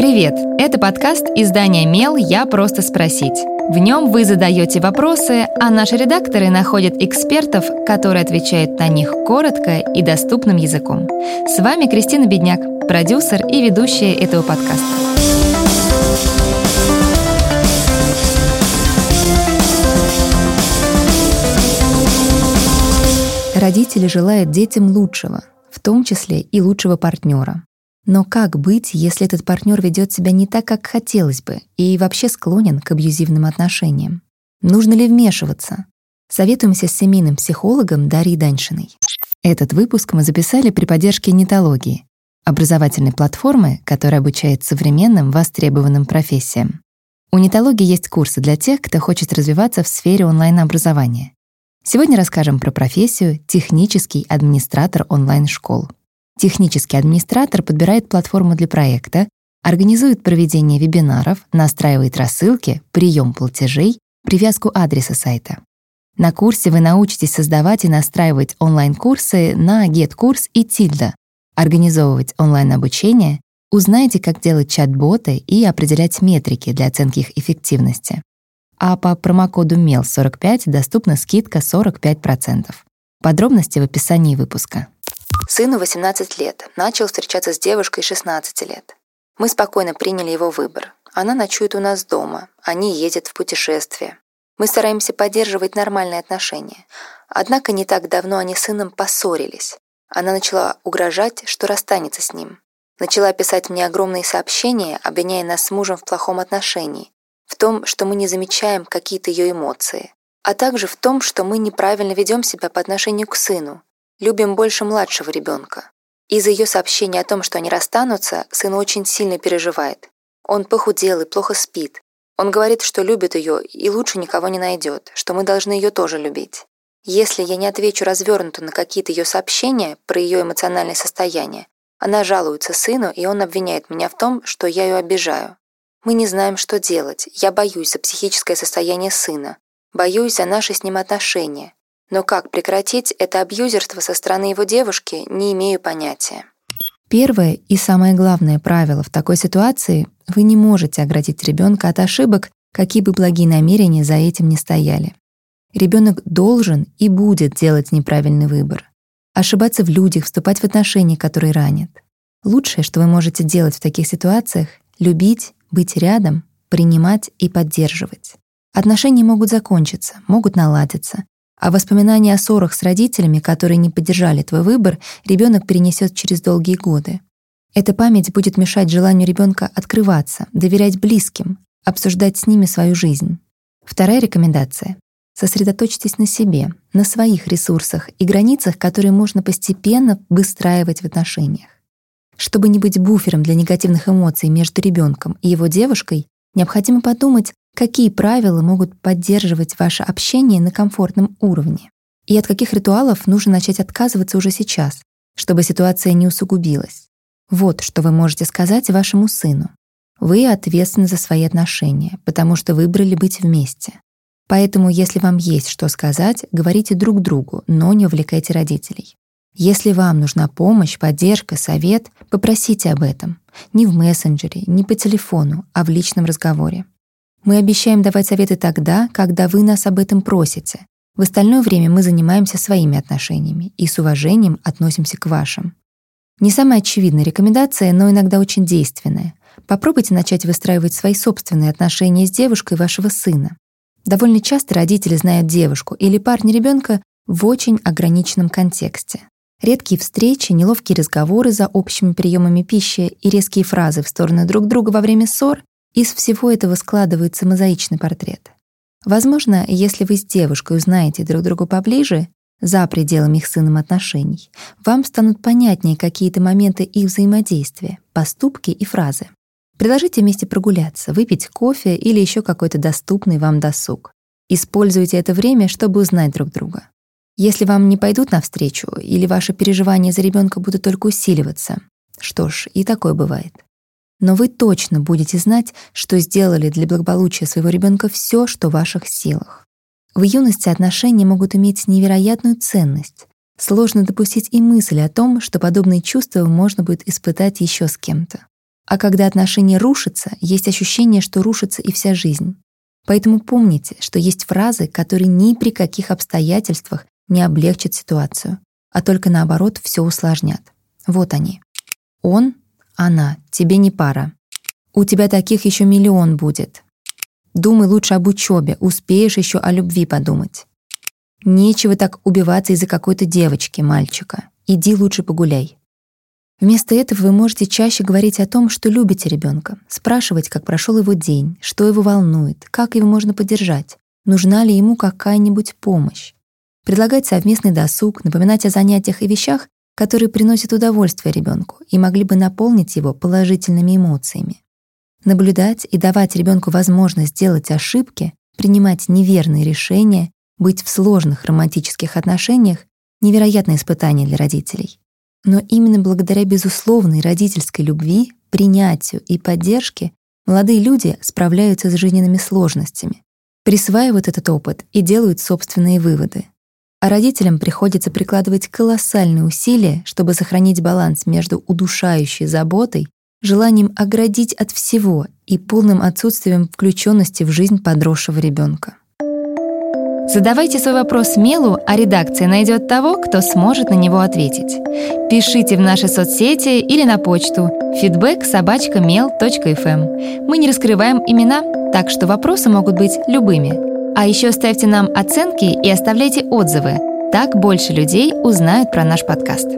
Привет! Это подкаст издания «Мел. Я просто спросить». В нем вы задаете вопросы, а наши редакторы находят экспертов, которые отвечают на них коротко и доступным языком. С вами Кристина Бедняк, продюсер и ведущая этого подкаста. Родители желают детям лучшего, в том числе и лучшего партнера. Но как быть, если этот партнер ведет себя не так, как хотелось бы, и вообще склонен к абьюзивным отношениям? Нужно ли вмешиваться? Советуемся с семейным психологом Дарьей Даньшиной. Этот выпуск мы записали при поддержке нетологии, образовательной платформы, которая обучает современным востребованным профессиям. У нетологии есть курсы для тех, кто хочет развиваться в сфере онлайн-образования. Сегодня расскажем про профессию технический администратор онлайн-школ. Технический администратор подбирает платформу для проекта, организует проведение вебинаров, настраивает рассылки, прием платежей, привязку адреса сайта. На курсе вы научитесь создавать и настраивать онлайн-курсы на GetCourse и Tilda, организовывать онлайн-обучение, узнаете, как делать чат-боты и определять метрики для оценки их эффективности. А по промокоду MEL45 доступна скидка 45%. Подробности в описании выпуска. Сыну 18 лет, начал встречаться с девушкой 16 лет. Мы спокойно приняли его выбор. Она ночует у нас дома, они ездят в путешествие. Мы стараемся поддерживать нормальные отношения. Однако не так давно они с сыном поссорились. Она начала угрожать, что расстанется с ним. Начала писать мне огромные сообщения, обвиняя нас с мужем в плохом отношении, в том, что мы не замечаем какие-то ее эмоции, а также в том, что мы неправильно ведем себя по отношению к сыну, любим больше младшего ребенка. Из-за ее сообщения о том, что они расстанутся, сын очень сильно переживает. Он похудел и плохо спит. Он говорит, что любит ее и лучше никого не найдет, что мы должны ее тоже любить. Если я не отвечу развернуто на какие-то ее сообщения про ее эмоциональное состояние, она жалуется сыну, и он обвиняет меня в том, что я ее обижаю. Мы не знаем, что делать. Я боюсь за психическое состояние сына. Боюсь за наши с ним отношения. Но как прекратить это абьюзерство со стороны его девушки, не имею понятия. Первое и самое главное правило в такой ситуации — вы не можете оградить ребенка от ошибок, какие бы благие намерения за этим не стояли. Ребенок должен и будет делать неправильный выбор. Ошибаться в людях, вступать в отношения, которые ранят. Лучшее, что вы можете делать в таких ситуациях — любить, быть рядом, принимать и поддерживать. Отношения могут закончиться, могут наладиться, а воспоминания о ссорах с родителями, которые не поддержали твой выбор, ребенок перенесет через долгие годы. Эта память будет мешать желанию ребенка открываться, доверять близким, обсуждать с ними свою жизнь. Вторая рекомендация. Сосредоточьтесь на себе, на своих ресурсах и границах, которые можно постепенно выстраивать в отношениях. Чтобы не быть буфером для негативных эмоций между ребенком и его девушкой, необходимо подумать, Какие правила могут поддерживать ваше общение на комфортном уровне? И от каких ритуалов нужно начать отказываться уже сейчас, чтобы ситуация не усугубилась? Вот что вы можете сказать вашему сыну. Вы ответственны за свои отношения, потому что выбрали быть вместе. Поэтому, если вам есть что сказать, говорите друг другу, но не увлекайте родителей. Если вам нужна помощь, поддержка, совет, попросите об этом. Не в мессенджере, не по телефону, а в личном разговоре. Мы обещаем давать советы тогда, когда вы нас об этом просите. В остальное время мы занимаемся своими отношениями и с уважением относимся к вашим. Не самая очевидная рекомендация, но иногда очень действенная. Попробуйте начать выстраивать свои собственные отношения с девушкой вашего сына. Довольно часто родители знают девушку или парня ребенка в очень ограниченном контексте. Редкие встречи, неловкие разговоры за общими приемами пищи и резкие фразы в сторону друг друга во время ссор из всего этого складывается мозаичный портрет. Возможно, если вы с девушкой узнаете друг друга поближе, за пределами их сыном отношений, вам станут понятнее какие-то моменты их взаимодействия, поступки и фразы. Предложите вместе прогуляться, выпить кофе или еще какой-то доступный вам досуг. Используйте это время, чтобы узнать друг друга. Если вам не пойдут навстречу или ваши переживания за ребенка будут только усиливаться, что ж, и такое бывает но вы точно будете знать, что сделали для благополучия своего ребенка все, что в ваших силах. В юности отношения могут иметь невероятную ценность. Сложно допустить и мысль о том, что подобные чувства можно будет испытать еще с кем-то. А когда отношения рушатся, есть ощущение, что рушится и вся жизнь. Поэтому помните, что есть фразы, которые ни при каких обстоятельствах не облегчат ситуацию, а только наоборот все усложнят. Вот они. Он, она, тебе не пара. У тебя таких еще миллион будет. Думай лучше об учебе, успеешь еще о любви подумать. Нечего так убиваться из-за какой-то девочки, мальчика. Иди лучше погуляй. Вместо этого вы можете чаще говорить о том, что любите ребенка, спрашивать, как прошел его день, что его волнует, как его можно поддержать, нужна ли ему какая-нибудь помощь. Предлагать совместный досуг, напоминать о занятиях и вещах, которые приносят удовольствие ребенку и могли бы наполнить его положительными эмоциями. Наблюдать и давать ребенку возможность делать ошибки, принимать неверные решения, быть в сложных романтических отношениях — невероятное испытание для родителей. Но именно благодаря безусловной родительской любви, принятию и поддержке молодые люди справляются с жизненными сложностями, присваивают этот опыт и делают собственные выводы. А родителям приходится прикладывать колоссальные усилия, чтобы сохранить баланс между удушающей заботой, желанием оградить от всего и полным отсутствием включенности в жизнь подросшего ребенка. Задавайте свой вопрос Мелу, а редакция найдет того, кто сможет на него ответить. Пишите в наши соцсети или на почту feedback эм. Мы не раскрываем имена, так что вопросы могут быть любыми. А еще ставьте нам оценки и оставляйте отзывы. Так больше людей узнают про наш подкаст.